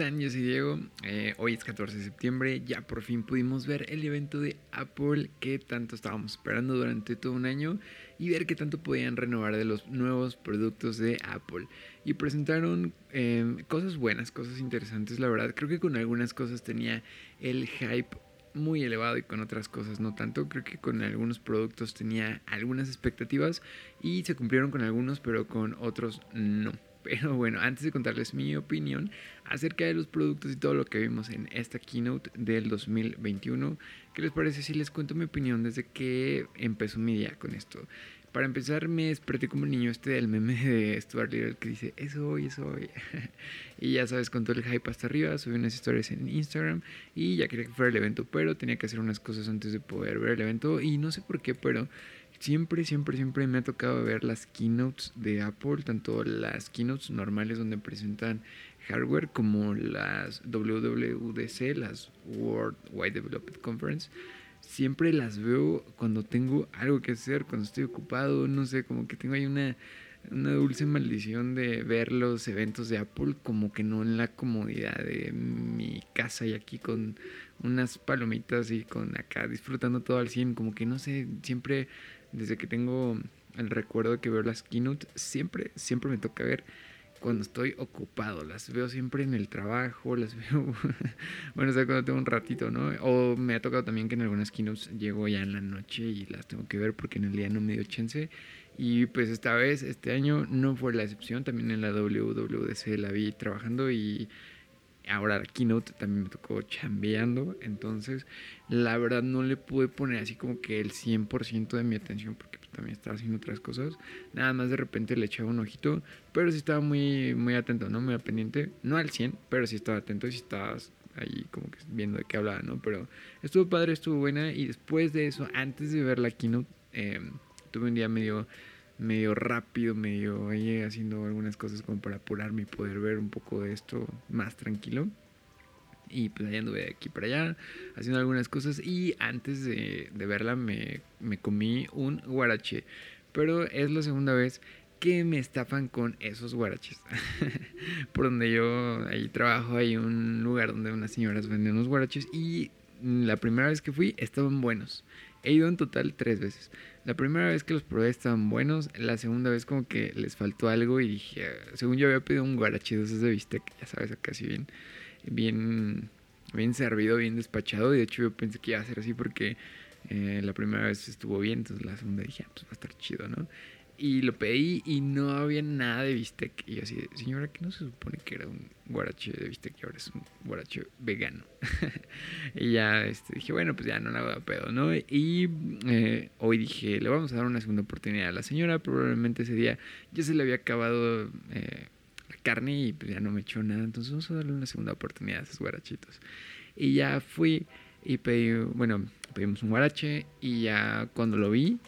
están? Yo soy Diego. Eh, hoy es 14 de septiembre. Ya por fin pudimos ver el evento de Apple que tanto estábamos esperando durante todo un año y ver qué tanto podían renovar de los nuevos productos de Apple. Y presentaron em, cosas buenas, cosas interesantes, la verdad. Creo que con algunas cosas tenía el hype muy elevado y con otras cosas no tanto. Creo que con algunos productos tenía algunas expectativas y se cumplieron con algunos, pero con otros no. Pero bueno, antes de contarles mi opinión acerca de los productos y todo lo que vimos en esta keynote del 2021, ¿qué les parece si les cuento mi opinión desde que empezó mi día con esto? Para empezar, me desperté como un niño este del meme de Stuart Little que dice, eso hoy, eso hoy. y ya sabes, con todo el hype hasta arriba, subí unas historias en Instagram y ya quería que fuera el evento, pero tenía que hacer unas cosas antes de poder ver el evento y no sé por qué, pero siempre, siempre, siempre me ha tocado ver las keynotes de Apple, tanto las keynotes normales donde presentan hardware como las WWDC, las World Wide Development Conference. Siempre las veo cuando tengo algo que hacer, cuando estoy ocupado, no sé, como que tengo ahí una, una dulce maldición de ver los eventos de Apple como que no en la comodidad de mi casa y aquí con unas palomitas y con acá disfrutando todo al 100, como que no sé, siempre desde que tengo el recuerdo de que veo las keynote, siempre, siempre me toca ver cuando estoy ocupado. Las veo siempre en el trabajo, las veo, bueno, o sea, cuando tengo un ratito, ¿no? O me ha tocado también que en algunas keynotes llego ya en la noche y las tengo que ver porque en el día no me dio chance. Y pues esta vez, este año, no fue la excepción. También en la WWDC la vi trabajando y ahora keynote también me tocó chambeando, entonces la verdad no le pude poner así como que el 100% de mi atención porque pues, también estaba haciendo otras cosas, nada más de repente le echaba un ojito, pero sí estaba muy, muy atento, ¿no? Muy pendiente, no al 100, pero sí estaba atento y sí estaba ahí como que viendo de qué hablaba, ¿no? Pero estuvo padre, estuvo buena y después de eso, antes de ver la keynote, em, tuve un día medio medio rápido, medio ahí haciendo algunas cosas como para apurarme y poder ver un poco de esto más tranquilo. Y pues allá anduve de aquí para allá, haciendo algunas cosas. Y antes de, verla me, me, comí un guarache. Pero es la segunda vez que me estafan con esos guaraches. Por donde yo ahí trabajo, hay un lugar donde unas señoras venden unos guaraches. Y la primera vez que fui estaban buenos. He ido en total tres veces. La primera vez que los probé estaban buenos. La segunda vez como que les faltó algo y dije, según yo había pedido un guarachi de esos de bistec, ya sabes, casi bien, bien, bien servido, bien despachado. Y de hecho yo pensé que iba a ser así porque eh, la primera vez estuvo bien, entonces la segunda dije, ah, pues va a estar chido, ¿no? Y lo pedí y no había nada de bistec. Y yo así, señora, que no se supone que era un guarache de bistec y ahora es un guarache vegano. y ya este, dije, bueno, pues ya no la hago pedo, ¿no? Y eh, hoy dije, le vamos a dar una segunda oportunidad a la señora. Probablemente ese día ya se le había acabado eh, la carne y pues ya no me echó nada. Entonces vamos a darle una segunda oportunidad a esos guarachitos. Y ya fui y pedí, bueno, pedimos un guarache y ya cuando lo vi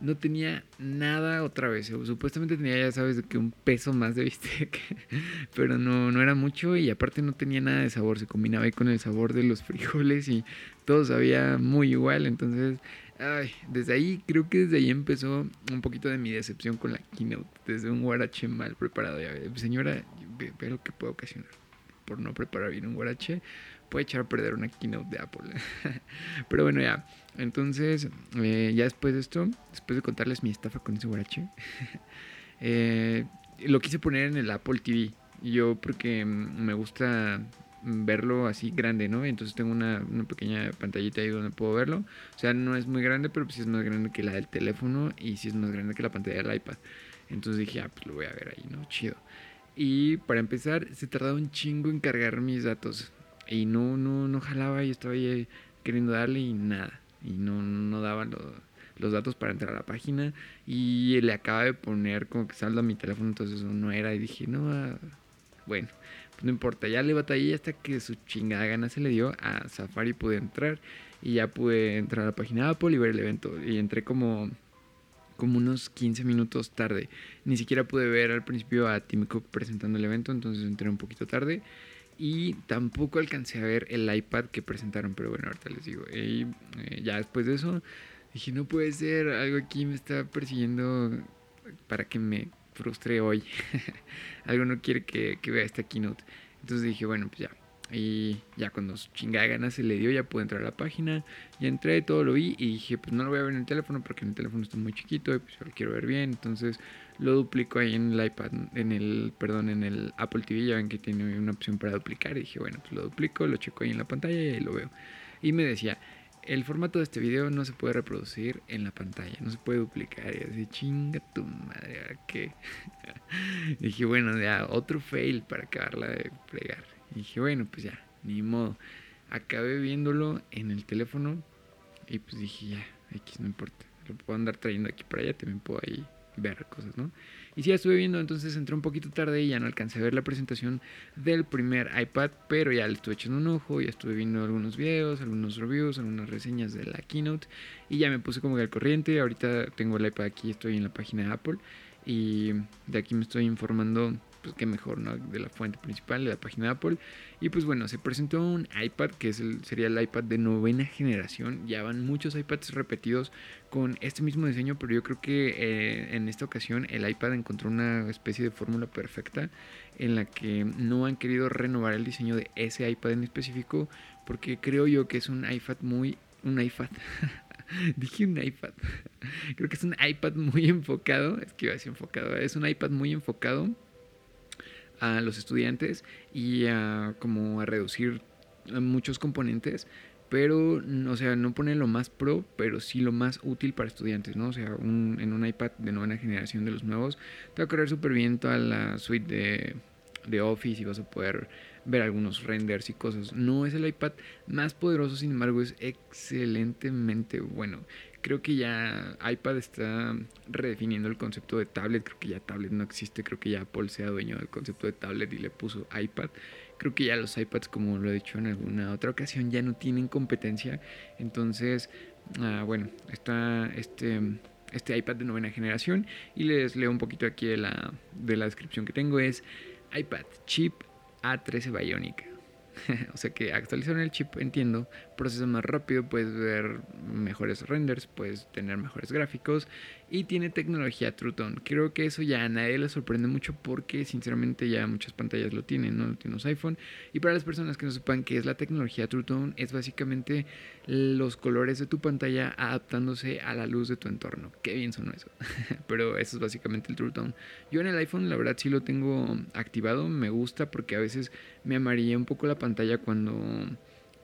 no tenía nada otra vez. Supuestamente tenía, ya sabes, que un peso más de bistec, pero no, no era mucho y aparte no tenía nada de sabor. Se combinaba ahí con el sabor de los frijoles y todo sabía muy igual. Entonces, ay, desde ahí, creo que desde ahí empezó un poquito de mi decepción con la keynote. Desde un guarache mal preparado. Señora, ve, lo que puede ocasionar por no preparar bien un guarache puede echar a perder una keynote de Apple. Pero bueno, ya. Entonces, eh, ya después de esto, después de contarles mi estafa con ese guarache, eh, lo quise poner en el Apple TV. Yo porque me gusta verlo así grande, ¿no? Entonces tengo una, pequeña pantallita ahí donde puedo verlo. O sea, no es muy grande, pero sí es más grande que la del teléfono y sí es más grande que la pantalla del iPad. Entonces dije, ah, pues lo voy a ver ahí, ¿no? Chido. Y para empezar, se tardaba un chingo en cargar mis datos. Y no, no, no jalaba y estaba ahí queriendo darle y nada. Y no, no daba los datos para entrar a la página. Y le acaba de poner como que saldo a mi teléfono, entonces no era. Y dije, no, ah, bueno, pues no importa. Ya le batallé hasta que su chingada gana se le dio. A Safari pude entrar. Y ya pude entrar a la página de Apple y ver el evento. Y entré como como unos 15 minutos tarde. Ni siquiera pude ver al principio a Tim Cook presentando el evento, entonces entré un poquito tarde. Y tampoco alcancé a ver el iPad que presentaron, pero bueno, ahorita les digo. Y eh, ya después de eso, dije, no puede ser, algo aquí me está persiguiendo para que me frustre hoy. algo no quiere que, vea esta keynote. Entonces dije, bueno, pues ya. Y ya cuando chingada ganas se le dio, ya pude entrar a la página. Ya entré, todo lo vi y dije, pues no lo voy a ver en el teléfono porque el teléfono está muy chiquito y pues lo quiero ver bien. Entonces lo duplico ahí en el iPad, en el, perdón, en el Apple TV. Ya ven que tiene una opción para duplicar. Y dije, bueno, pues lo duplico, lo checo ahí en la pantalla y ahí lo veo. Y me decía, el formato de este video no se puede reproducir en la pantalla, no se puede duplicar. Y así, chinga tu madre, ¿a qué? dije, bueno, ya, otro fail para acabarla de fregar. Y dije, bueno, pues ya, ni modo. Acabé viéndolo en el teléfono y pues dije, ya, X no importa. Lo puedo andar trayendo aquí para allá, también puedo ahí ver cosas, ¿no? Y sí, ya estuve viendo, entonces entré un poquito tarde y ya no alcancé a ver la presentación del primer iPad, pero ya le estuve echando un ojo, ya estuve viendo algunos videos, algunos reviews, algunas reseñas de la keynote y ya me puse como que al corriente. Ahorita tengo el iPad aquí, estoy en la página de Apple y de aquí me estoy informando pues qué mejor, ¿no? De la fuente principal, de la página de Apple. Y pues bueno, se presentó un iPad que es sería el iPad de novena generación. Ya van muchos iPads repetidos con este mismo diseño, pero yo creo que eh, en esta ocasión el iPad encontró una especie de fórmula perfecta en la que no han querido renovar el diseño de ese iPad en específico, porque creo yo que es un iPad muy... Un iPad. Dije un iPad. Creo que es un iPad muy enfocado. Es que iba a decir enfocado. Es un iPad muy enfocado a los estudiantes y a como a reducir muchos componentes pero o sea no pone lo más pro pero sí lo más útil para estudiantes no o sea en un iPad de novena generación de los nuevos te va a correr súper bien toda la suite de, de Office y vas a poder ver algunos renders y cosas. No es el iPad más poderoso sin embargo es excelentemente bueno creo que ya iPad está redefiniendo el concepto de tablet. Creo que ya tablet no existe. Creo que ya Apple se ha dueño del concepto de tablet y le puso iPad. Creo que ya los iPads, como lo he dicho en alguna otra ocasión, ya no tienen competencia. Entonces, ah, bueno, está este, este iPad de novena generación. Y les leo un poquito aquí de la, de la descripción que tengo. Es iPad Chip A13 Bionic o sea que actualizaron el chip, entiendo, procesa más rápido, puedes ver mejores renders, puedes tener mejores gráficos y tiene tecnología True Tone. Creo que eso ya a nadie le sorprende mucho porque sinceramente ya muchas pantallas lo tienen, ¿no? Lo tienen los iPhone. Y para las personas que no sepan qué es la tecnología True Tone, es básicamente los colores de tu pantalla adaptándose a la luz de tu entorno. Qué bien sonó eso. Pero eso es básicamente el True Tone. Yo en el iPhone la verdad sí lo tengo activado, me gusta porque a veces me amarilla un poco la pantalla cuando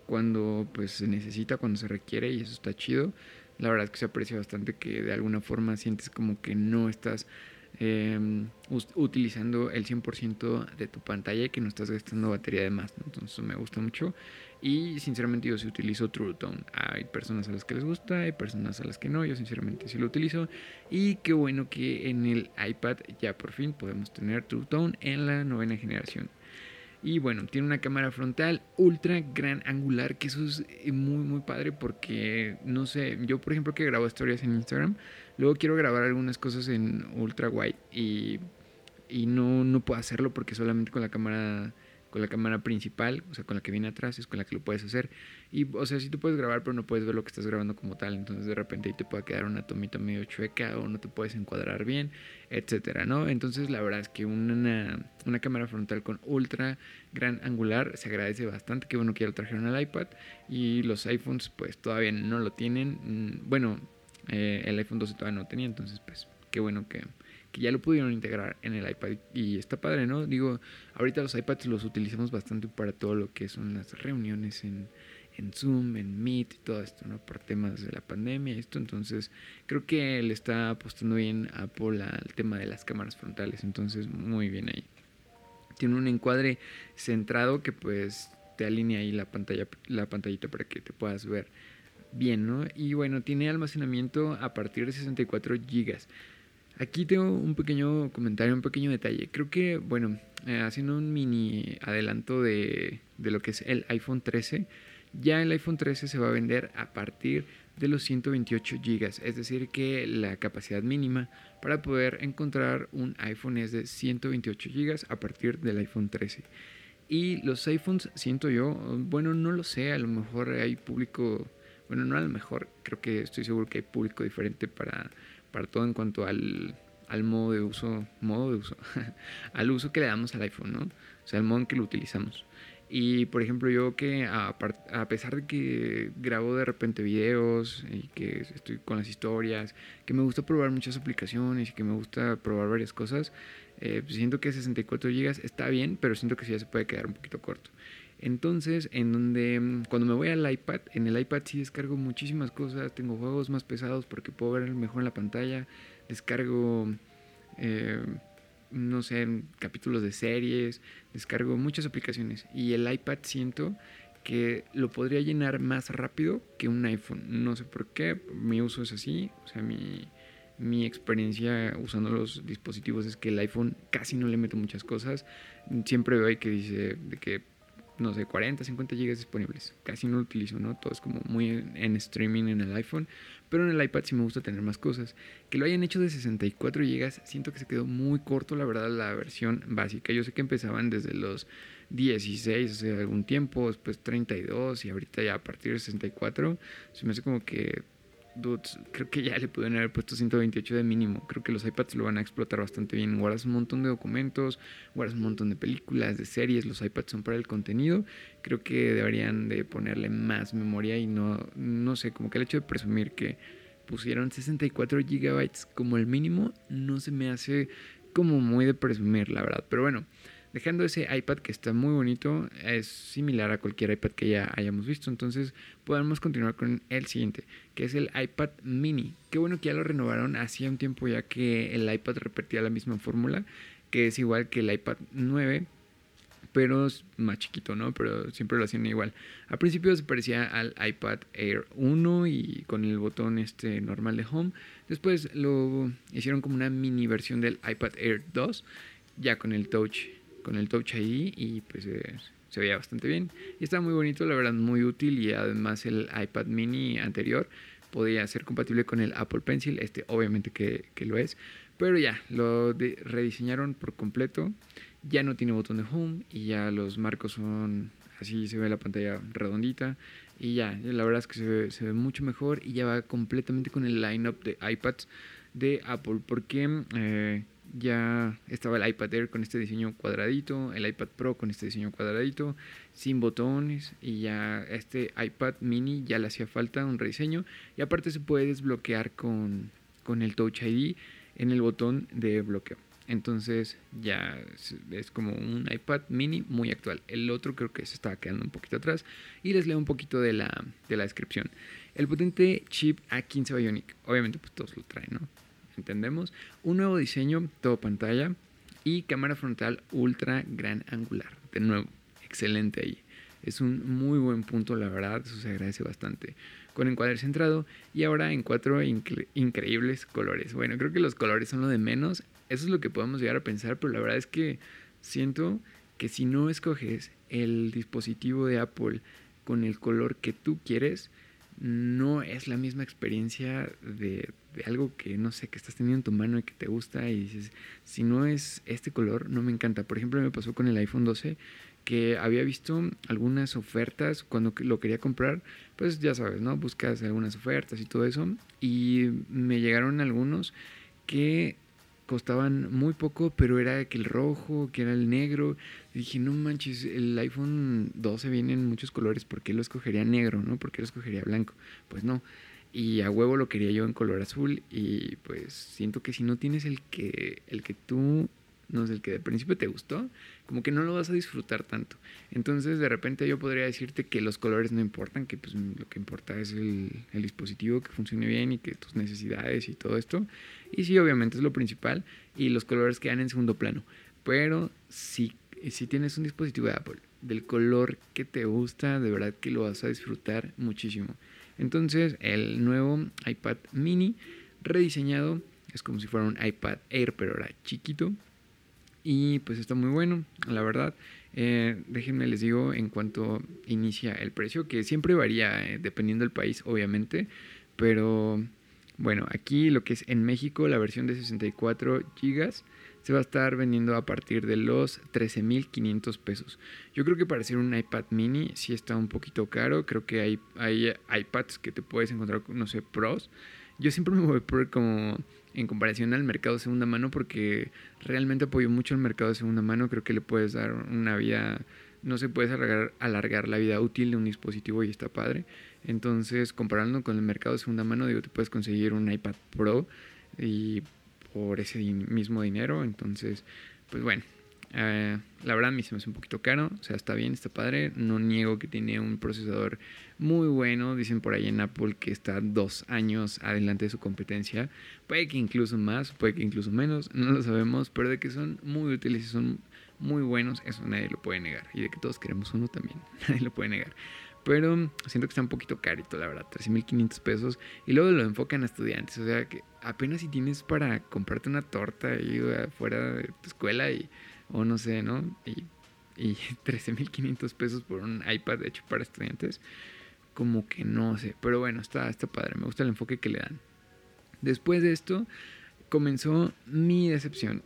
cuando pues se necesita, cuando se requiere y eso está chido la verdad es que se aprecia bastante que de alguna forma sientes como que no estás em, utilizando el 100% de tu pantalla y que no estás gastando batería de más. Entonces me gusta mucho. Y sinceramente yo sí utilizo True Tone. Hay personas a las que les gusta, hay personas a las que no. Yo sinceramente sí lo utilizo. Y qué bueno que en el iPad ya por fin podemos tener True Tone en la novena generación. Y bueno, tiene una cámara frontal ultra gran angular, que eso es eh, muy, muy padre porque, no sé, yo por ejemplo que grabo historias en Instagram, luego quiero grabar algunas cosas en ultra wide y, y no, no puedo hacerlo porque solamente con la cámara con la cámara principal, o sea, con la que viene atrás, es con la que lo puedes hacer. Y, o sea, sí tú puedes grabar, pero no puedes ver lo que estás grabando como tal. Entonces, de repente ahí te puede quedar una tomita medio chueca o no te puedes encuadrar bien, etcétera, ¿no? Entonces, la verdad es que una, una cámara frontal con ultra gran angular se agradece bastante. Qué bueno que ya lo trajeron al iPad. Y los iPhones, pues todavía no lo tienen. Mm, bueno, eh, el iPhone 12 todavía no tenía, entonces, pues, qué bueno que que ya lo pudieron integrar en el iPad y está padre, ¿no? Digo, ahorita los iPads los utilizamos bastante para todo lo que son las reuniones en, Zoom, en Meet y todo esto, ¿no? Por temas de la pandemia y esto, entonces creo que le está apostando bien a Apple al tema de las cámaras frontales, entonces muy bien ahí. Tiene un encuadre centrado que pues te alinea ahí la pantalla, la pantallita para que te puedas ver bien, ¿no? Y bueno, tiene almacenamiento a partir de 64 GB. Aquí tengo un pequeño comentario, un pequeño detalle. Creo que, bueno, eh, haciendo un mini adelanto de, de, lo que es el iPhone 13, ya el iPhone 13 se va a vender a partir de los 128 GB. Es decir, que la capacidad mínima para poder encontrar un iPhone es de 128 GB a partir del iPhone 13. Y los iPhones, siento yo, bueno, no lo sé, a lo mejor hay público, bueno, no a lo mejor, creo que estoy seguro que hay público diferente para para todo en cuanto al, al modo de uso, modo de uso, al uso que le damos al iPhone, ¿no? O sea, el modo en que lo utilizamos. Y por ejemplo, yo que a, a, pesar de que grabo de repente videos y que estoy con las historias, que me gusta probar muchas aplicaciones y que me gusta probar varias cosas, eh, pues siento que 64 GB está bien, pero siento que sí ya se puede quedar un poquito corto. Entonces, en donde mm, cuando me voy al iPad, en el iPad sí descargo muchísimas cosas, tengo juegos más pesados porque puedo ver mejor en la pantalla, descargo, eh, no sé, capítulos de series, descargo muchas aplicaciones y el iPad siento que lo podría llenar más rápido que un iPhone. No sé por qué, mi uso es así, o sea, mi, mi experiencia usando los dispositivos es que el iPhone casi no le meto muchas cosas. Siempre veo ahí que dice de que no sé, 40, 50 GB disponibles. Casi no lo utilizo, ¿no? Todo es como muy en, streaming en el iPhone. Pero en el iPad sí me gusta tener más cosas. Que lo hayan hecho de 64 GB, siento que se quedó muy corto, la verdad, la versión básica. Yo sé que empezaban desde los 16 hace algún tiempo, después 32 y ahorita ya a partir de 64. Se me hace como que dudes, creo que ya le pudieron haber puesto 128 de mínimo. Creo que los iPads lo van a explotar bastante bien. Guardas un montón de documentos, guardas un montón de películas, de series. Los iPads son para el contenido. Creo que deberían de ponerle más memoria y no, no sé, como que el hecho de presumir que pusieron 64 GB como el mínimo no se me hace como muy de presumir, la verdad. Pero bueno. Dejando ese iPad que está muy bonito, es similar a cualquier iPad que ya hayamos visto. Entonces podemos continuar con el siguiente, que es el iPad mini. Qué bueno que ya lo renovaron hacía un tiempo ya que el iPad repetía la misma fórmula, que es igual que el iPad 9, pero más chiquito, ¿no? Pero siempre lo hacían igual. Al principio se parecía al iPad Air 1 y con el botón este normal de home. Después lo hicieron como una mini versión del iPad Air 2, ya con el touch con el Touch ID y pues eh, se veía bastante bien. Y estaba muy bonito, la verdad, muy útil y además el iPad mini anterior podía ser compatible con el Apple Pencil, este obviamente que, lo es, pero ya, lo rediseñaron por completo, ya no tiene botón de home y ya los marcos son así, se ve la pantalla redondita y ya, la verdad es que se ve, se ve mucho mejor y ya va completamente con el lineup de iPads de Apple, porque eh, ya estaba el iPad Air con este diseño cuadradito, el iPad Pro con este diseño cuadradito, sin botones y ya este iPad mini ya le hacía falta un rediseño y aparte se puede desbloquear con, con el Touch ID en el botón de bloqueo. Entonces ya es, como un iPad mini muy actual. El otro creo que se estaba quedando un poquito atrás. Y les leo un poquito de la, de la descripción. El potente chip A15 Bionic. Obviamente pues todos lo traen, ¿no? Entendemos. Un nuevo diseño, todo pantalla y cámara frontal ultra gran angular. De nuevo, excelente ahí. Es un muy buen punto, la verdad, eso se agradece bastante. Con encuadre centrado y ahora en cuatro increíbles colores. Bueno, creo que los colores son lo de menos. Eso es lo que podemos llegar a pensar, pero la verdad es que siento que si no escoges el dispositivo de Apple con el color que tú quieres, no es la misma experiencia de, algo que no sé, que estás teniendo en tu mano y que te gusta y dices, si no es este color, no me encanta. Por ejemplo, me pasó con el iPhone 12 que había visto algunas ofertas cuando lo quería comprar, pues ya sabes, ¿no? Buscas algunas ofertas y todo eso y me llegaron algunos que costaban muy poco, pero era que el rojo, que era el negro. Dije, no manches, el iPhone 12 viene en muchos colores, ¿por qué lo escogería negro, no? ¿Por qué lo escogería blanco? Pues no. Y a huevo lo quería yo en color azul y pues siento que si no tienes el que el que tú no sé, el que de principio te gustó, como que no lo vas a disfrutar tanto. Entonces, de repente yo podría decirte que los colores no importan, que pues lo que importa es el, dispositivo que funcione bien y que tus necesidades y todo esto. Y sí, obviamente es lo principal y los colores quedan en segundo plano. Pero si, si tienes un dispositivo de Apple del color que te gusta, de verdad que lo vas a disfrutar muchísimo. Entonces, el nuevo iPad mini rediseñado es como si fuera un iPad Air, pero ahora chiquito y pues está muy bueno, la verdad. Eh, déjenme les digo en cuanto inicia el precio, que siempre varía eh, dependiendo del país, obviamente. Pero bueno, aquí lo que es en México, la versión de 64 GB se va a estar vendiendo a partir de los 13.500 pesos. Yo creo que para hacer un iPad mini sí está un poquito caro. Creo que hay, hay iPads que te puedes encontrar, no sé, pros. Yo siempre me voy por como en comparación al mercado de segunda mano porque realmente apoyo mucho el mercado de segunda mano. Creo que le puedes dar una vida, no se alargar, alargar la vida útil de un dispositivo y está padre. Entonces, comparando con el mercado de segunda mano, digo, te puedes conseguir un iPad Pro y por ese mismo dinero. Entonces, pues bueno, eh, la verdad a mí se me hace un poquito caro, o sea, está bien, está padre. No niego que tiene un procesador muy bueno. Dicen por ahí en Apple que está dos años adelante de su competencia. Puede que incluso más, puede que incluso menos, no lo sabemos, pero de que son muy útiles y son muy buenos, eso nadie lo puede negar. Y de que todos queremos uno también, nadie lo puede negar. Pero siento que está un poquito carito, la verdad, 13.500 pesos. Y luego lo enfocan a estudiantes, o sea que apenas si tienes para comprarte una torta ahí fuera de tu escuela y, o no sé, ¿no? Y, y 13.500 pesos por un iPad hecho para estudiantes, como que no sé. Pero bueno, está, está padre, me gusta el enfoque que le dan. Después de esto, comenzó mi decepción.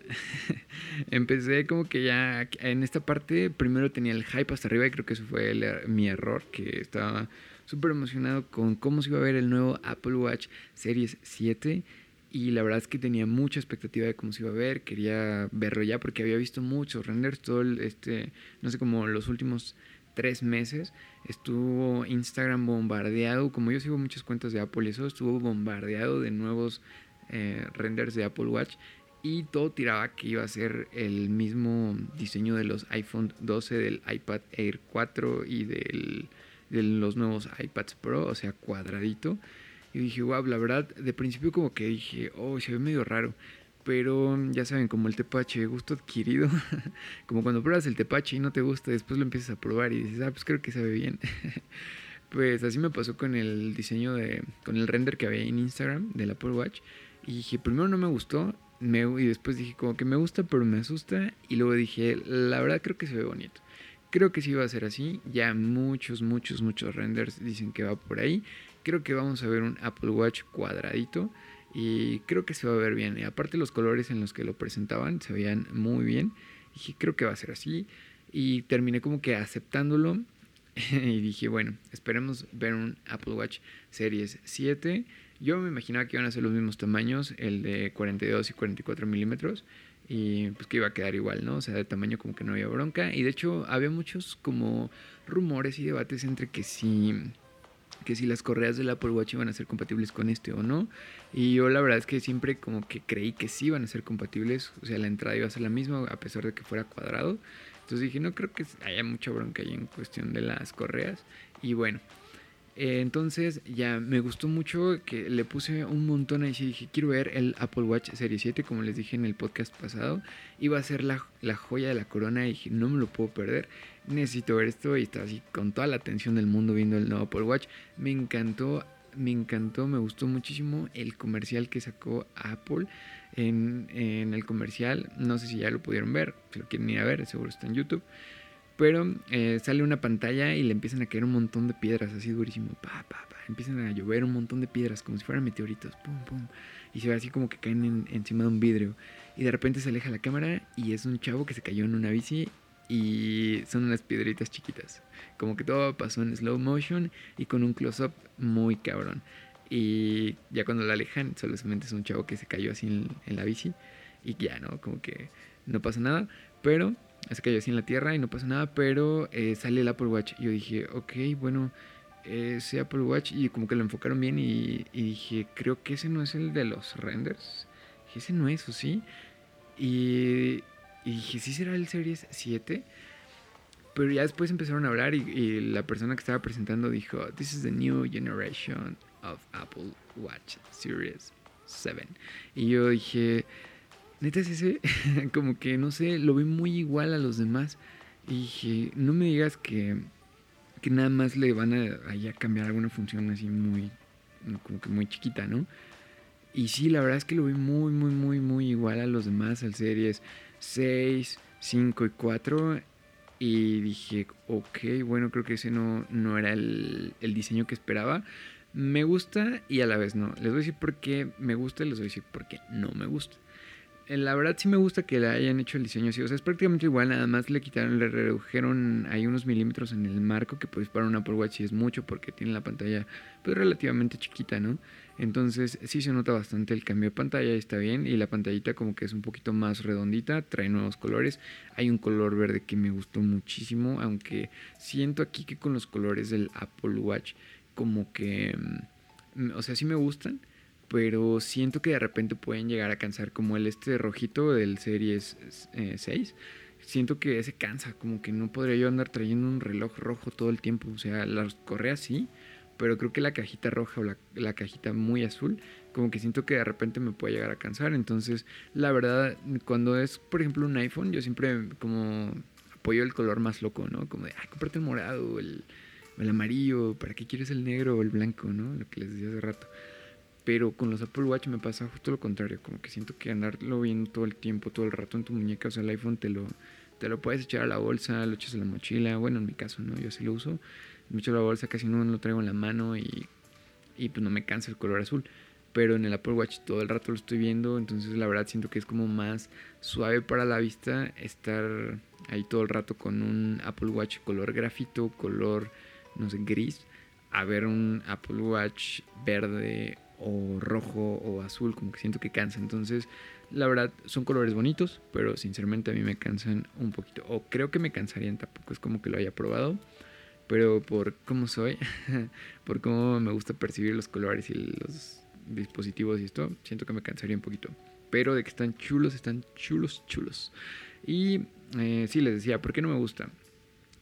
Empecé como que ya en esta parte, primero tenía el hype hasta arriba y creo que eso fue mi error, que estaba súper emocionado con cómo se iba a ver el nuevo Apple Watch Series 7 y la verdad es que tenía mucha expectativa de cómo se iba a ver, quería verlo ya porque había visto muchos renders, todo este, no sé, como los últimos tres meses estuvo Instagram bombardeado, como yo sigo muchas cuentas de Apple y eso, estuvo bombardeado de nuevos eh, renders de Apple Watch y todo tiraba que iba a ser el mismo diseño de los iPhone 12, del iPad Air 4 y del, de los nuevos iPads Pro, o sea, cuadradito. Y dije, wow, la verdad, de principio como que dije, oh, se ve medio raro. Pero ya saben, como el tepache, gusto adquirido. como cuando pruebas el tepache y no te gusta, después lo empiezas a probar y dices, ah, pues creo que se ve bien. pues así me pasó con el diseño de, con el render que había en Instagram del Apple Watch. Y dije, primero no me gustó, me, y después dije como que me gusta, pero me asusta. Y luego dije, la verdad creo que se ve bonito. Creo que sí va a ser así. Ya muchos, muchos, muchos renders dicen que va por ahí. Creo que vamos a ver un Apple Watch cuadradito. Y creo que se va a ver bien. Y aparte los colores en los que lo presentaban se veían muy bien. Y dije, creo que va a ser así. Y terminé como que aceptándolo. y dije, bueno, esperemos ver un Apple Watch Series 7 yo me imaginaba que iban a ser los mismos tamaños, el de 42 y 44 milímetros, y pues que iba a quedar igual, ¿no? O sea, de tamaño como que no había bronca. Y de hecho había muchos como rumores y debates entre que si, que si las correas del Apple Watch iban a ser compatibles con este o no. Y yo la verdad es que siempre como que creí que sí iban a ser compatibles, o sea, la entrada iba a ser la misma a pesar de que fuera cuadrado. Entonces dije, no creo que haya mucha bronca ahí en cuestión de las correas. Y bueno, eh, entonces ya me gustó mucho que le puse un montón ahí. Dije, quiero ver el Apple Watch Serie 7, como les dije en el podcast pasado. Iba a ser la, joya de la corona y dije, no me lo puedo perder. Necesito ver esto y estaba así con toda la atención del mundo viendo el nuevo Apple Watch. Me encantó, me encantó, me gustó muchísimo el comercial que sacó Apple. En, el comercial, no sé si ya lo pudieron ver, si lo quieren ir a ver, seguro está en YouTube. Pero eh, sale una pantalla y le empiezan a caer un montón de piedras así durísimo. Pa, pa, pa. Empiezan a llover un montón de piedras como si fueran meteoritos. Pum, pum. Y se ve así como que caen encima de un vidrio. Y de repente se aleja la cámara y es un chavo que se cayó en una bici y son unas piedritas chiquitas. Como que todo pasó en slow motion y con un close-up muy cabrón. Y ya cuando la alejan, solamente es un chavo que se cayó así en, la bici. Y ya, ¿no? Como que no pasa nada. Pero se cayó así en la tierra y no pasa nada, pero eh, sale el Apple Watch. Y yo dije, ok, bueno, ese Apple Watch, y como que lo enfocaron bien y, dije, creo que ese no es el de los renders. Dije, ese no es, ¿o sí? Y, dije, sí será el Series 7. Pero ya después empezaron a hablar y, y, la persona que estaba presentando dijo, This is the new generation of Apple Watch Series 7. Y yo dije, neta es ese, como que no sé, lo vi muy igual a los demás. Y dije, no me digas que, que nada más le van a, a cambiar alguna función así muy, como que muy chiquita, ¿no? Y sí, la verdad es que lo vi muy, muy, muy, muy igual a los demás, al series 6, 5 y 4. Y dije, ok, bueno, creo que ese no, no era el, el diseño que esperaba. Me gusta y a la vez no. Les voy a decir por qué me gusta y les voy a decir por qué no me gusta. La verdad sí me gusta que le hayan hecho el diseño así. O sea, es prácticamente igual, nada más le quitaron, le redujeron ahí unos milímetros en el marco, que pues para un Apple Watch sí es mucho porque tiene la pantalla pues relativamente chiquita, ¿no? Entonces sí se nota bastante el cambio de pantalla, está bien. Y la pantallita como que es un poquito más redondita, trae nuevos colores. Hay un color verde que me gustó muchísimo, aunque siento aquí que con los colores del Apple Watch como que... Mm, o sea, sí me gustan, pero siento que de repente pueden llegar a cansar como el este rojito del Series 6. Eh, siento que ese cansa, como que no podría yo andar trayendo un reloj rojo todo el tiempo. O sea, las correas sí, pero creo que la cajita roja o la, cajita muy azul, como que siento que de repente me puede llegar a cansar. Entonces, la verdad, cuando es, por ejemplo, un iPhone, yo siempre como apoyo el color más loco, ¿no? Como de, ay, cómprate el morado, el, el amarillo, ¿para qué quieres el negro o el blanco, ¿no? Lo que les decía hace rato. Pero con los Apple Watch me pasa justo lo contrario, como que siento que andarlo viendo todo el tiempo, todo el rato en tu muñeca, o sea, el iPhone te lo, te lo puedes echar a la bolsa, lo echas a la mochila, bueno, en mi caso, ¿no? Yo sí lo uso, me echo la bolsa, casi no lo traigo en la mano y, y pues no me cansa el color azul. Pero en el Apple Watch todo el rato lo estoy viendo, entonces la verdad siento que es como más suave para la vista estar ahí todo el rato con un Apple Watch color grafito, color, no sé, gris, a ver un Apple Watch verde o rojo o azul, como que siento que cansa. Entonces, la verdad, son colores bonitos, pero sinceramente a mí me cansan un poquito. O creo que me cansarían, tampoco es como que lo haya probado. Pero por cómo soy, por cómo me gusta percibir los colores y los dispositivos y esto, siento que me cansaría un poquito. Pero de que están chulos, están chulos, chulos. Y eh, sí, les decía, ¿por qué no me gusta?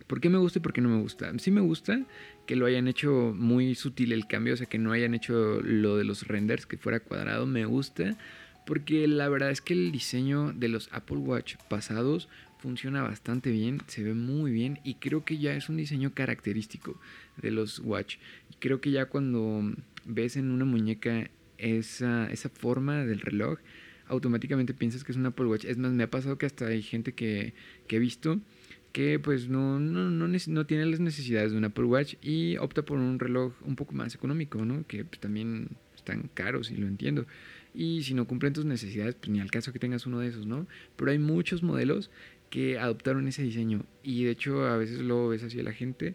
¿Por qué me gusta y por qué no me gusta? Sí me gusta que lo hayan hecho muy sutil el cambio, o sea, que no hayan hecho lo de los renders, que fuera cuadrado, me gusta. Porque la verdad es que el diseño de los Apple Watch pasados funciona bastante bien, se ve muy bien y creo que ya es un diseño característico de los Watch. Creo que ya cuando ves en una muñeca esa, esa forma del reloj, automáticamente piensas que es un Apple Watch. Es más, me ha pasado que hasta hay gente que, que he visto que pues no, no, no, tiene las necesidades de un Apple Watch y opta por un reloj un poco más económico, ¿no? Que pues, también están caros y lo entiendo. Y si no cumplen tus necesidades, pues ni al caso que tengas uno de esos, ¿no? Pero hay muchos modelos que adoptaron ese diseño y de hecho a veces lo ves así a la gente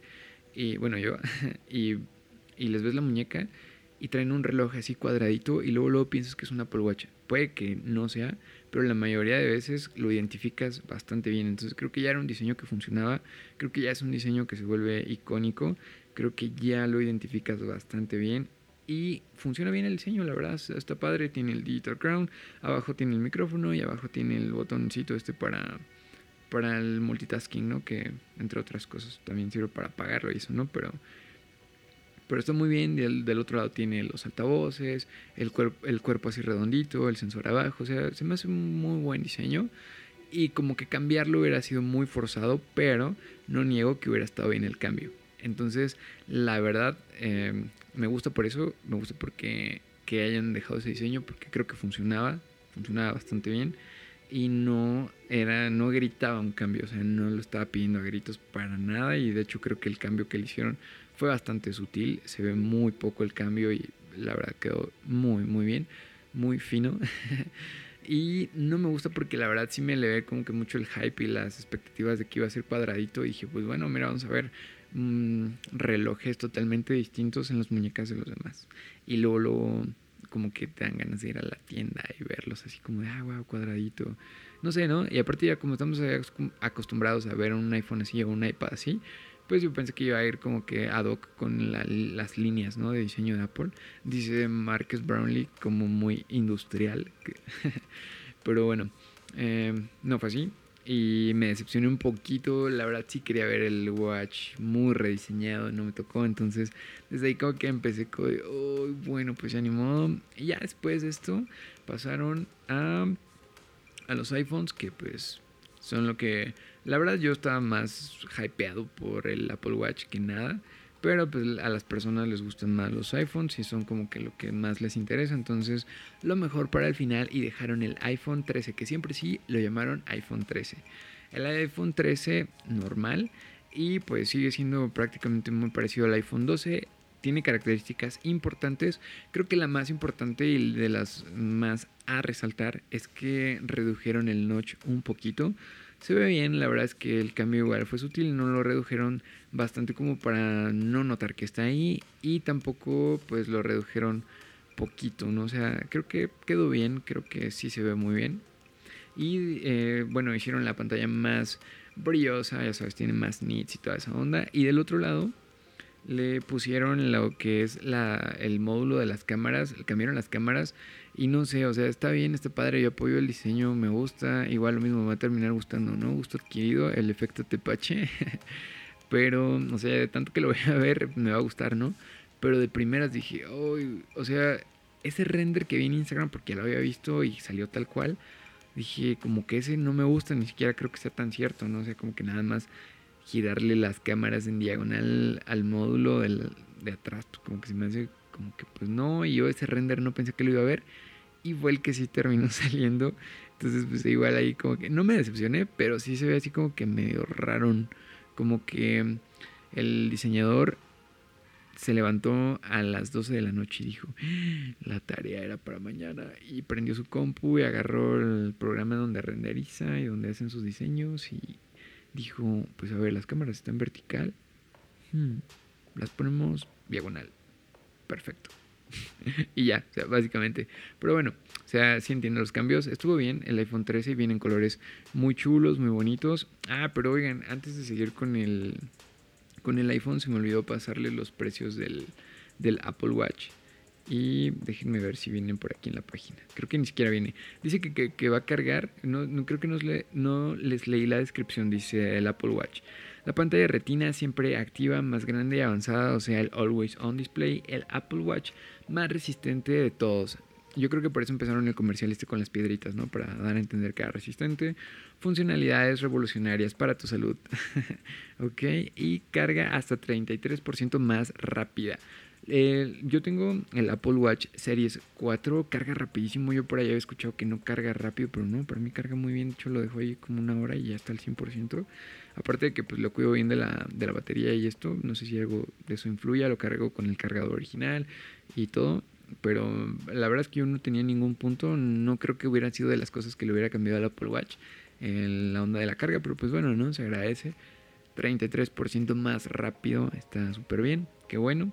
y bueno yo y, y les ves la muñeca y traen un reloj así cuadradito y luego luego piensas que es un Apple Watch. Puede que no sea, pero la mayoría de veces lo identificas bastante bien. Entonces creo que ya era un diseño que funcionaba, creo que ya es un diseño que se vuelve icónico, creo que ya lo identificas bastante bien y funciona bien el diseño, la verdad, está padre, tiene el Digital Crown, abajo tiene el micrófono y abajo tiene el botoncito este para para el multitasking, ¿no? Que entre otras cosas también sirve para apagarlo y eso, ¿no? Pero pero está muy bien. Del, del otro lado tiene los altavoces, el, el cuerpo así redondito, el sensor abajo. O sea, se me hace un muy buen diseño. Y como que cambiarlo hubiera sido muy forzado, pero no niego que hubiera estado bien el cambio. Entonces, la verdad, em, me gusta por eso. Me gusta porque que hayan dejado ese diseño, porque creo que funcionaba. Funcionaba bastante bien y no era no gritaba un cambio, o sea, no lo estaba pidiendo a gritos para nada y de hecho creo que el cambio que le hicieron fue bastante sutil, se ve muy poco el cambio y la verdad quedó muy muy bien, muy fino. y no me gusta porque la verdad sí me le ve como que mucho el hype y las expectativas de que iba a ser cuadradito y dije, pues bueno, mira, vamos a ver mm, relojes totalmente distintos en las muñecas de los demás. Y luego, luego como que te dan ganas de ir a la tienda y verlos así como de, ah, wow, cuadradito. No sé, ¿no? Y aparte ya como estamos acostumbrados a ver un iPhone así o un iPad así, pues yo pensé que iba a ir como que ad hoc con las líneas, ¿no? De diseño de Apple. Dice Marcus Brownlee como muy industrial. Pero bueno, eh, no fue así y me decepcioné un poquito. La verdad sí quería ver el Watch muy rediseñado, no me tocó. Entonces desde ahí como que empecé con, oh, bueno, pues ya ni. Y ya después de esto pasaron a, a los iPhones que pues son lo que... La verdad yo estaba más hypeado por el Apple Watch que nada. Pero pues a las personas les gustan más los iPhones y son como que lo que más les interesa. Entonces lo mejor para el final y dejaron el iPhone 13, que siempre sí lo llamaron iPhone 13. El iPhone 13 normal y pues sigue siendo prácticamente muy parecido al iPhone 12 tiene características importantes. Creo que la más importante y de las más a resaltar es que redujeron el notch un poquito. Se ve bien, la verdad es que el cambio igual fue sutil, no lo redujeron bastante como para no notar que está ahí y tampoco pues lo redujeron poquito, ¿no? O sea, creo que quedó bien, creo que sí se ve muy bien. Y eh, bueno, hicieron la pantalla más brillosa, ya sabes, tiene más nits y toda esa onda. Y del otro lado le pusieron lo que es el módulo de las cámaras, cambiaron las cámaras y no sé, o sea, está bien, está padre, yo apoyo el diseño, me gusta, igual lo mismo me va a terminar gustando, ¿no? Gusto adquirido, el efecto tepache, pero, o sea, de tanto que lo voy a ver, me va a gustar, ¿no? Pero de primeras dije, o sea, ese render que vi en Instagram, porque lo había visto y salió tal cual, dije, como que ese no me gusta, ni siquiera creo que sea tan cierto, ¿no? O sea, como que nada más girarle las cámaras en diagonal al módulo de atrás, pues, como que se me hace como que pues no, y yo ese render no pensé que lo iba a ver, y fue el que sí terminó saliendo, entonces pues igual ahí como que no me decepcioné, pero sí se ve así como que medio raro, como que el diseñador se levantó a las 12 de la noche y dijo, la tarea era para mañana. Y prendió su compu y agarró el programa donde renderiza y donde hacen sus diseños y dijo, pues a ver, las cámaras están vertical. Hmm, las ponemos diagonal. Perfecto. y ya, o sea, básicamente. Pero bueno, o sea, sí entiendo los cambios. Estuvo bien. El iPhone 13 viene en colores muy chulos, muy bonitos. Ah, pero oigan, antes de seguir con el con el iPhone se me olvidó pasarle los precios del, Apple Watch. Y déjenme ver si vienen por aquí en la página. Creo que ni siquiera viene. Dice que, va a cargar. No, creo que no, no, les leí la descripción. Dice el Apple Watch. La pantalla retina siempre activa, más grande y avanzada. O sea, el Always On Display. El Apple Watch más resistente de todos. Yo creo que por eso empezaron el comercial este con las piedritas, ¿no? Para dar a entender que era resistente. Funcionalidades revolucionarias para tu salud. ok. Y carga hasta 33% más rápida. Yo tengo el Apple Watch Series 4, carga rapidísimo. Yo por ahí había escuchado que no carga rápido, pero no, para mí carga muy bien. De hecho, lo dejo ahí como una hora y ya está al 100%. Aparte de que pues lo cuido bien de la, de la batería y esto, no sé si algo de eso influye. Lo cargo con el cargador original y todo pero la verdad es que yo no tenía ningún punto, no creo que hubiera sido de las cosas que le hubiera cambiado al Apple Watch en la onda de la carga, pero pues bueno, ¿no? Se agradece. 33% más rápido, está súper bien, qué bueno.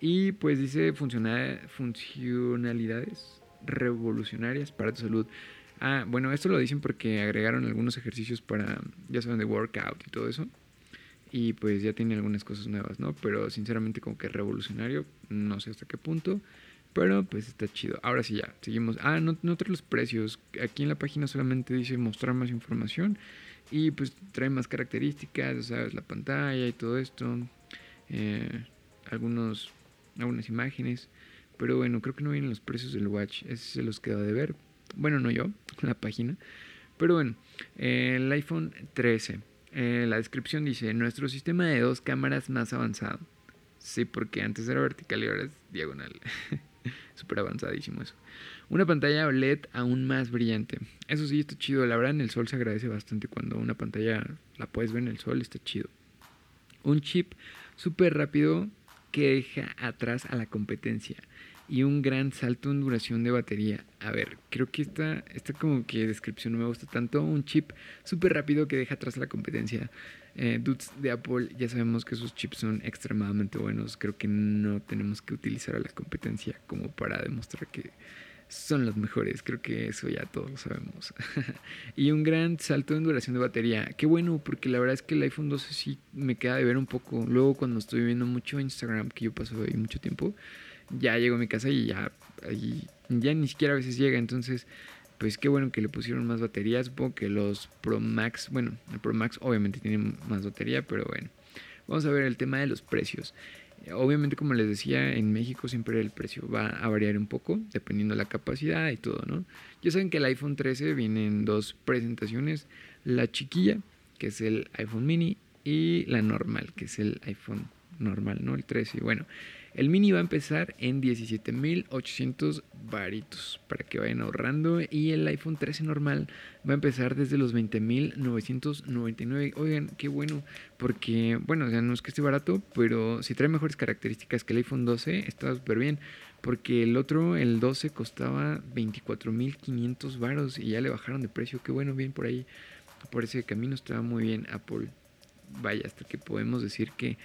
Y pues dice funcionalidades revolucionarias para tu salud. Ah, bueno, esto lo dicen porque agregaron algunos ejercicios para, ya saben, de workout y todo eso. Y pues ya tiene algunas cosas nuevas, ¿no? Pero sinceramente como que revolucionario, no sé hasta qué punto. Pero pues está chido. Ahora sí ya, seguimos. Ah, no, no trae los precios. Aquí en la página solamente dice mostrar más información. Y pues trae más características, sabes, la pantalla y todo esto. Eh, algunos, algunas imágenes. Pero bueno, creo que no vienen los precios del watch. Ese se los queda de ver. Bueno, no yo, la página. Pero bueno, el iPhone 13. Eh, la descripción dice, nuestro sistema de dos cámaras más avanzado. Sí, porque antes era vertical y ahora es diagonal. Súper avanzadísimo eso. Una pantalla OLED aún más brillante. Eso sí, está chido. La verdad, en el sol se agradece bastante cuando una pantalla la puedes ver en el sol. Está chido. Un chip súper rápido que deja atrás a la competencia. Y un gran salto en duración de batería. A ver, creo que esta, esta como que descripción no me gusta tanto. Un chip súper rápido que deja atrás a la competencia. Eh, dudes de Apple, ya sabemos que sus chips son extremadamente buenos. Creo que no tenemos que utilizar a la competencia como para demostrar que son los mejores. Creo que eso ya todos lo sabemos. y un gran salto en duración de batería. Qué bueno, porque la verdad es que el iPhone 12 sí me queda de ver un poco. Luego cuando estoy viendo mucho Instagram, que yo paso ahí mucho tiempo, ya llego a mi casa y ya, ya ni siquiera a veces llega. Entonces pues qué bueno que le pusieron más batería. Supongo que los Pro Max, bueno, el Pro Max obviamente tiene más batería, pero bueno. Vamos a ver el tema de los precios. Obviamente, como les decía, en México siempre el precio va a variar un poco, dependiendo de la capacidad y todo, ¿no? Ya saben que el iPhone 13 viene en dos presentaciones. La chiquilla, que es el iPhone mini, y la normal, que es el iPhone normal, ¿no? El 13. Bueno, El mini va a empezar en 17.800 varitos para que vayan ahorrando. Y el iPhone 13 normal va a empezar desde los 20.999. Oigan, qué bueno, porque, bueno, o sea, no es que esté barato, pero si trae mejores características que el iPhone 12, está súper bien. Porque el otro, el 12, costaba 24.500 varos y ya le bajaron de precio. Qué bueno, bien por ahí. Por ese camino estaba muy bien Apple. Vaya, hasta que podemos decir que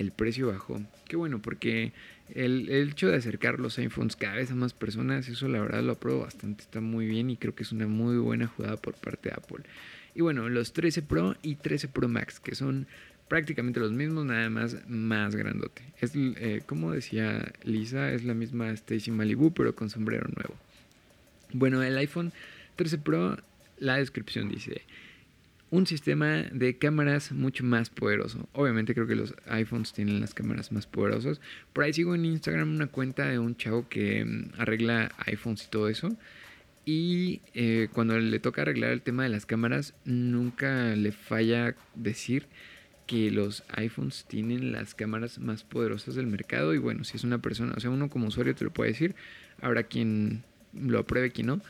el precio bajó. Qué bueno, porque el, hecho de acercar los iPhones cada vez a más personas, eso la verdad lo apruebo bastante, está muy bien y creo que es una muy buena jugada por parte de Apple. Y bueno, los 13 Pro y 13 Pro Max, que son prácticamente los mismos, nada más más grandote. Es, eh, como decía Lisa, es la misma Stacy Malibu, pero con sombrero nuevo. Bueno, el iPhone 13 Pro, la descripción dice un sistema de cámaras mucho más poderoso. Obviamente creo que los iPhones tienen las cámaras más poderosas. Por ahí sigo en Instagram una cuenta de un chavo que mm, arregla iPhones y todo eso. Y eh, cuando le toca arreglar el tema de las cámaras, nunca le falla decir que los iPhones tienen las cámaras más poderosas del mercado. Y bueno, si es una persona, o sea, uno como usuario te lo puede decir. Habrá quien lo apruebe, quien no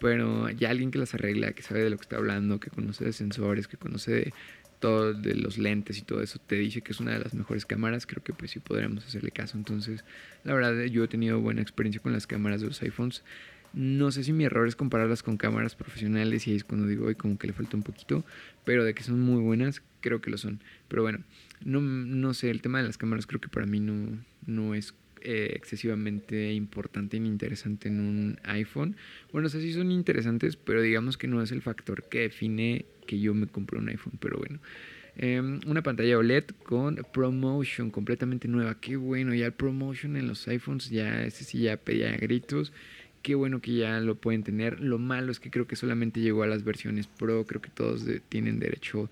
pero ya alguien que las arregla, que sabe de lo que está hablando, que conoce de sensores, que conoce de todo, de los lentes y todo eso, te dice que es una de las mejores cámaras, creo que pues sí podríamos hacerle caso. Entonces, la verdad, yo he tenido buena experiencia con las cámaras de los iPhones. No sé si mi error es compararlas con cámaras profesionales y ahí es cuando digo, hoy como que le falta un poquito, pero de que son muy buenas, creo que lo son. Pero bueno, no, no sé, el tema de las cámaras creo que para mí no, no es eh, excesivamente importante ni interesante en un iPhone. Bueno, o sea, sí son interesantes, pero digamos que no es el factor que define que yo me compre un iPhone, pero bueno. Em, una pantalla OLED con ProMotion completamente nueva. Qué bueno, ya el ProMotion en los iPhones ya, ese sí ya pedía gritos. Qué bueno que ya lo pueden tener. Lo malo es que creo que solamente llegó a las versiones Pro. Creo que todos tienen derecho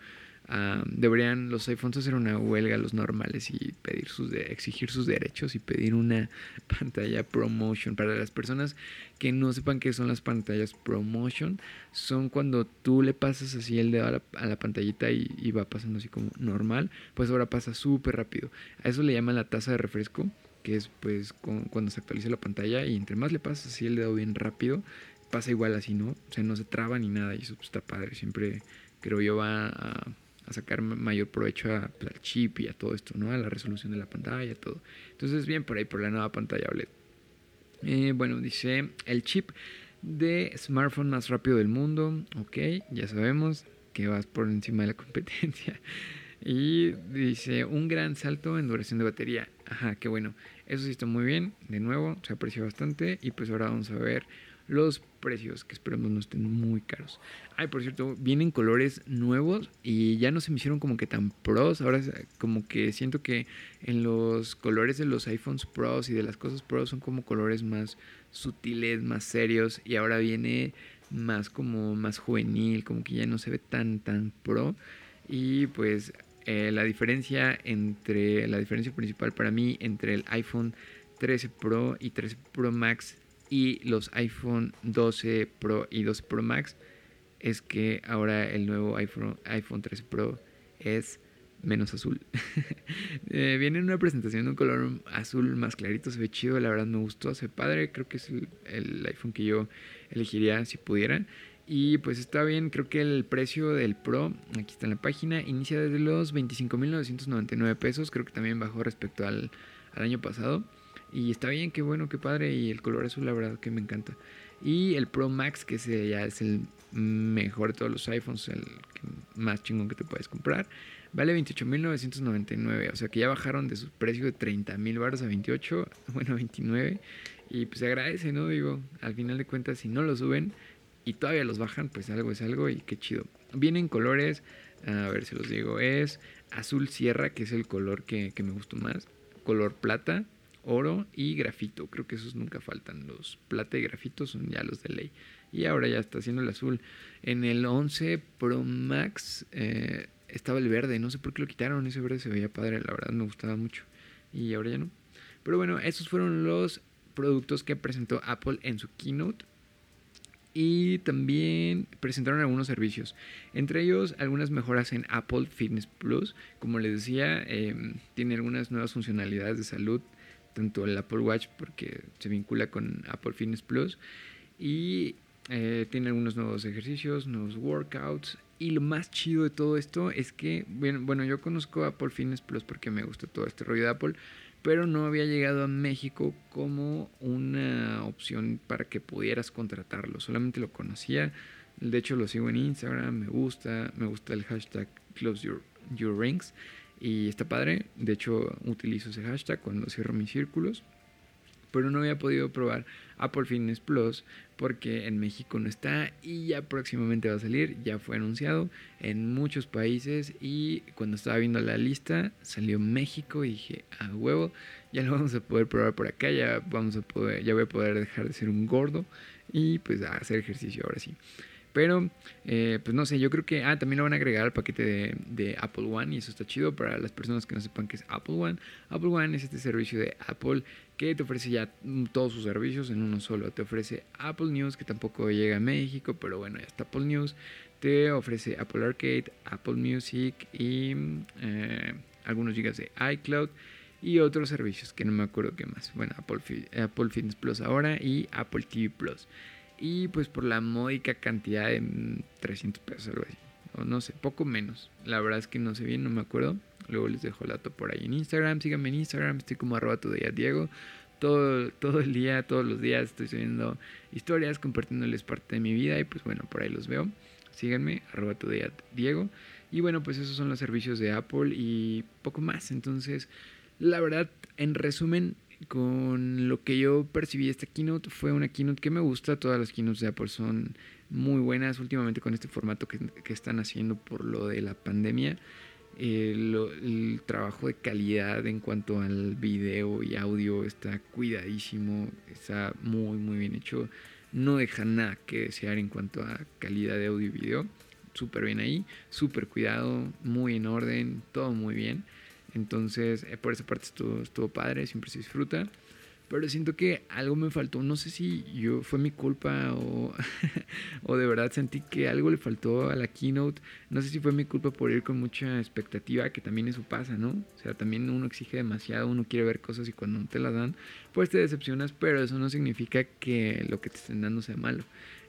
deberían los iPhones hacer una huelga los normales y pedir sus de, exigir sus derechos y pedir una pantalla ProMotion. Para las personas que no sepan qué son las pantallas ProMotion son cuando tú le pasas así el dedo a la, pantallita y, va pasando así como normal pues ahora pasa súper rápido. A eso le llaman la tasa de refresco que es pues cuando se actualiza la pantalla y entre más le pasas así el dedo bien rápido pasa igual así no o sea no se traba ni nada y eso está padre. Siempre creo yo va a a sacar mayor provecho pues, al chip y a todo esto, ¿no? A la resolución de la pantalla, todo. Entonces, bien por ahí, por la nueva pantalla OLED. Eh, bueno, dice el chip de smartphone más rápido del mundo. Ok, ya sabemos que vas por encima de la competencia. Y dice un gran salto en duración de batería. Ajá, qué bueno. Eso sí está muy bien. De nuevo, se aprecia bastante. Y pues ahora vamos a ver los precios, que esperemos no estén muy caros. Ay, por cierto, vienen colores nuevos y ya no se me hicieron como que tan pros. Ahora como que siento que en los colores de los iPhones Pros y de las cosas Pros son como colores más sutiles, más serios. Y ahora viene más como más juvenil, como que ya no se ve tan, tan pro. Y pues eh, la diferencia entre, la diferencia principal para mí entre el iPhone 13 Pro y 13 Pro Max y los iPhone 12 Pro y 12 Pro Max es que ahora el nuevo iPhone, iPhone 13 Pro es menos azul. eh, viene en una presentación de un color azul más clarito, se ve chido, la verdad me gustó, se ve padre, creo que es el, iPhone que yo elegiría si pudiera. Y pues está bien, creo que el precio del Pro, aquí está en la página, inicia desde los 25.999 pesos, creo que también bajó respecto al, al año pasado. Y está bien, qué bueno, qué padre. Y el color azul, la verdad que me encanta. Y el Pro Max, que ese ya es el mejor de todos los iPhones, el más chingón que te puedes comprar. Vale 28.999. O sea que ya bajaron de su precio de 30.000 baros a 28, bueno, 29. Y pues se agradece, ¿no? Digo, al final de cuentas, si no lo suben y todavía los bajan, pues algo es algo y qué chido. Vienen colores, a ver si los digo, es azul sierra, que es el color que, que me gustó más. Color plata, oro y grafito. Creo que esos nunca faltan. Los plata y grafito son ya los de ley. Y ahora ya está haciendo el azul. En el 11 Pro Max eh, estaba el verde. No sé por qué lo quitaron. Ese verde se veía padre. La verdad me gustaba mucho. Y ahora ya no. Pero bueno, esos fueron los productos que presentó Apple en su keynote. Y también presentaron algunos servicios. Entre ellos, algunas mejoras en Apple Fitness Plus. Como les decía, em, tiene algunas nuevas funcionalidades de salud tanto el Apple Watch porque se vincula con Apple Fitness Plus y eh, tiene algunos nuevos ejercicios, nuevos workouts y lo más chido de todo esto es que, bueno, yo conozco Apple Fitness Plus porque me gusta todo este rollo de Apple, pero no había llegado a México como una opción para que pudieras contratarlo. Solamente lo conocía. De hecho, lo sigo en Instagram, me gusta, me gusta el hashtag Close Your, your Rings y está padre. De hecho, utilizo ese hashtag cuando cierro mis círculos pero no había podido probar Apple Fitness Plus porque en México no está y ya próximamente va a salir, ya fue anunciado en muchos países y cuando estaba viendo la lista salió México y dije, a huevo, ya lo vamos a poder probar por acá, ya vamos a poder, ya voy a poder dejar de ser un gordo y pues a hacer ejercicio ahora sí. Pero, eh, pues no sé, yo creo que, ah, también lo van a agregar al paquete de, Apple One y eso está chido para las personas que no sepan qué es Apple One. Apple One es este servicio de Apple que te ofrece ya todos sus servicios en uno solo. Te ofrece Apple News, que tampoco llega a México, pero bueno, ya está Apple News. Te ofrece Apple Arcade, Apple Music y eh, algunos gigas de iCloud y otros servicios que no me acuerdo qué más. Bueno, Apple, Apple Fitness Plus ahora y Apple TV Plus. Y pues por la módica cantidad de 300 pesos, algo así. O no sé, poco menos. La verdad es que no sé bien, no me acuerdo. Luego les dejo el dato por ahí en Instagram. Síganme en Instagram, estoy como arroba tu día Diego. Todo, todo el día, todos los días estoy subiendo historias, compartiéndoles parte de mi vida y pues bueno, por ahí los veo. Síganme, arroba tu día Diego. Y bueno, pues esos son los servicios de Apple y poco más. Entonces, la verdad, en resumen, con lo que yo percibí esta keynote fue una keynote que me gusta. Todas las keynotes de Apple son muy buenas últimamente con este formato que, que están haciendo por lo de la pandemia el, trabajo de calidad en cuanto al video y audio está cuidadísimo, está muy muy bien hecho, no deja nada que desear en cuanto a calidad de audio y video, súper bien ahí, súper cuidado, muy en orden, todo muy bien, entonces eh, por esa parte estuvo, estuvo padre, siempre se disfruta pero siento que algo me faltó. No sé si yo fue mi culpa o, o de verdad sentí que algo le faltó a la keynote. No sé si fue mi culpa por ir con mucha expectativa, que también eso pasa, ¿no? O sea, también uno exige demasiado, uno quiere ver cosas y cuando no te las dan, pues te decepcionas, pero eso no significa que lo que te estén dando sea malo.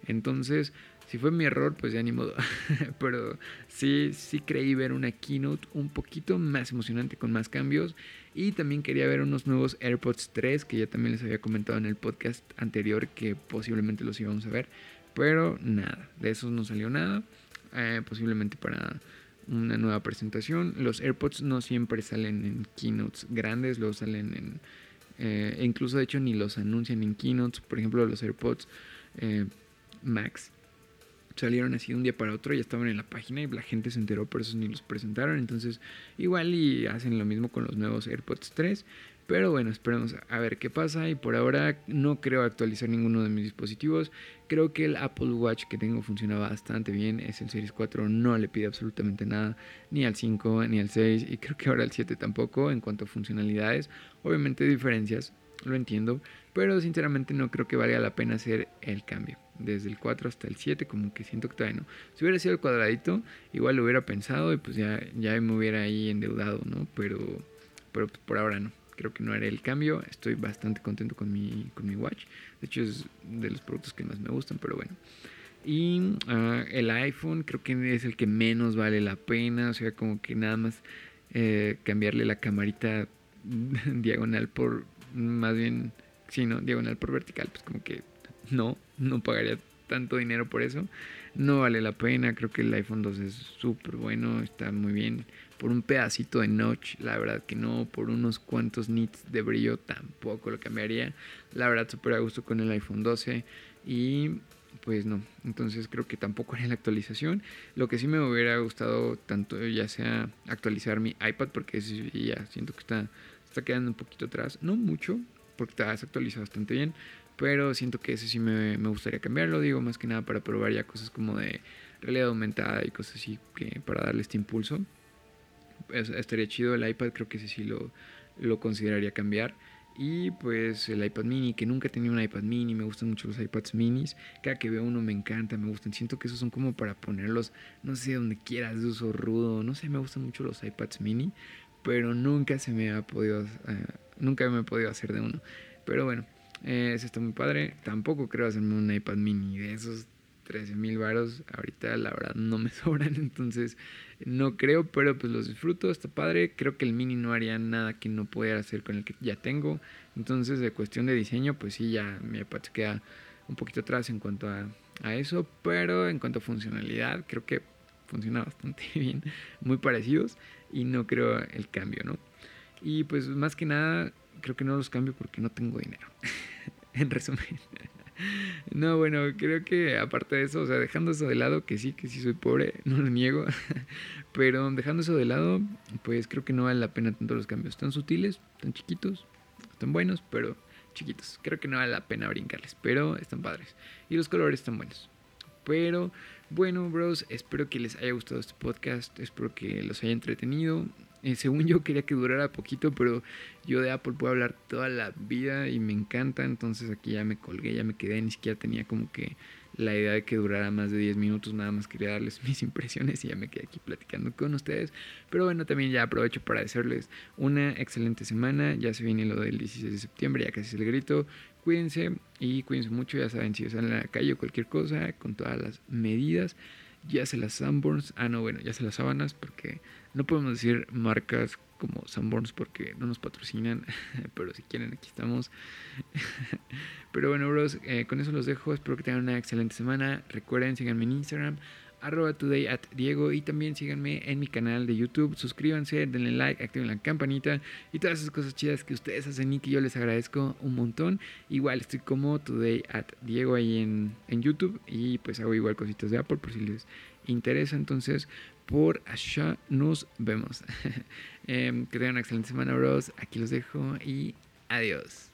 Entonces, si fue mi error, pues ya ni modo. Pero sí, sí creí ver una keynote un poquito más emocionante con más cambios. Y también quería ver unos nuevos AirPods 3 que ya también les había comentado en el podcast anterior que posiblemente los íbamos a ver. Pero nada, de esos no salió nada. Eh, posiblemente para una nueva presentación. Los AirPods no siempre salen en keynotes grandes, los salen en... Eh, incluso de hecho ni los anuncian en keynotes. Por ejemplo, los AirPods eh, Max salieron así de un día para otro, ya estaban en la página y la gente se enteró, por eso ni los presentaron. Entonces, igual y hacen lo mismo con los nuevos AirPods 3. Pero bueno, esperemos a ver qué pasa. Y por ahora no creo actualizar ninguno de mis dispositivos. Creo que el Apple Watch que tengo funciona bastante bien. Es el Series 4, no le pide absolutamente nada. Ni al 5, ni al 6. Y creo que ahora el 7 tampoco en cuanto a funcionalidades. Obviamente diferencias, lo entiendo. Pero sinceramente no creo que valga la pena hacer el cambio desde el 4 hasta el 7, como que siento que todavía no. Si hubiera sido el cuadradito, igual lo hubiera pensado y pues ya, ya me hubiera ahí endeudado, ¿no? Pero, pero pues, por ahora no. Creo que no haré el cambio. Estoy bastante contento con mi, con mi watch. De hecho, es de los productos que más me gustan, pero bueno. Y ah, el iPhone creo que es el que menos vale la pena. O sea, como que nada más eh, cambiarle la camarita diagonal por, más bien, sí, ¿no? Diagonal por vertical. Pues como que no, no pagaría tanto dinero por eso. No vale la pena, creo que el iPhone 2 es súper bueno, está muy bien. Por un pedacito de notch, la verdad que no. Por unos cuantos nits de brillo, tampoco lo cambiaría. La verdad, súper a gusto con el iPhone 12. Y pues no, entonces creo que tampoco haría la actualización. Lo que sí me hubiera gustado tanto ya sea actualizar mi iPad, porque ya siento que está, está quedando un poquito atrás. No mucho, porque te has actualizado bastante bien. Pero siento que ese sí me, me, gustaría cambiarlo, digo, más que nada para probar ya cosas como de realidad aumentada y cosas así que para darle este impulso. estaría chido el iPad, creo que ese sí lo, lo consideraría cambiar. Y pues el iPad mini, que nunca he tenido un iPad mini, me gustan mucho los iPads minis. Cada que veo uno me encanta, me gustan. Siento que esos son como para ponerlos, no sé, donde quieras, de uso rudo. No sé, me gustan mucho los iPads mini, pero nunca se me ha podido eh, nunca me he podido hacer de uno. Pero bueno, eh, eso está muy padre. Tampoco creo hacerme un iPad mini de esos 13 mil varos. Ahorita la verdad no me sobran, entonces no creo, pero pues los disfruto, está padre. Creo que el mini no haría nada que no pudiera hacer con el que ya tengo. Entonces de cuestión de diseño, pues sí, ya mi iPad se queda un poquito atrás en cuanto a, a eso. Pero en cuanto a funcionalidad, creo que funciona bastante bien. Muy parecidos y no creo el cambio, ¿no? Y pues más que nada, creo que no los cambio porque no tengo dinero. en resumen. No, bueno, creo que aparte de eso, o sea, dejando eso de lado, que sí, que sí soy pobre, no lo niego, pero dejando eso de lado, pues creo que no vale la pena tanto los cambios. Tan sutiles, tan chiquitos, están buenos, pero chiquitos. Creo que no vale la pena brincarles, pero están padres. Y los colores están buenos. Pero bueno, bros, espero que les haya gustado este podcast, espero que los haya entretenido. Eh, según yo quería que durara poquito, pero yo de Apple puedo hablar toda la vida y me encanta, entonces aquí ya me colgué, ya me quedé, ni siquiera tenía como que la idea de que durara más de 10 minutos, nada más quería darles mis impresiones y ya me quedé aquí platicando con ustedes. Pero bueno, también ya aprovecho para desearles una excelente semana, ya se viene lo del 16 de septiembre, ya casi es el grito, cuídense y cuídense mucho, ya saben, si salen a la calle o cualquier cosa, con todas las medidas ya se las Sanborns, ah no, bueno, ya se las sábanas porque no podemos decir marcas como Sanborns porque no nos patrocinan, pero si quieren aquí estamos. pero bueno, bros, eh, con eso los dejo, espero que tengan una excelente semana. Recuerden, síganme en Instagram, arroba today at Diego y también síganme en mi canal de YouTube, suscríbanse, denle like, activen la campanita y todas esas cosas chidas que ustedes hacen y que yo les agradezco un montón. Igual estoy como today at Diego ahí en, en YouTube y pues hago igual cositas de Apple por si les interesa. Entonces, por allá nos vemos. Em, que tengan una excelente semana, bros. Aquí los dejo y adiós.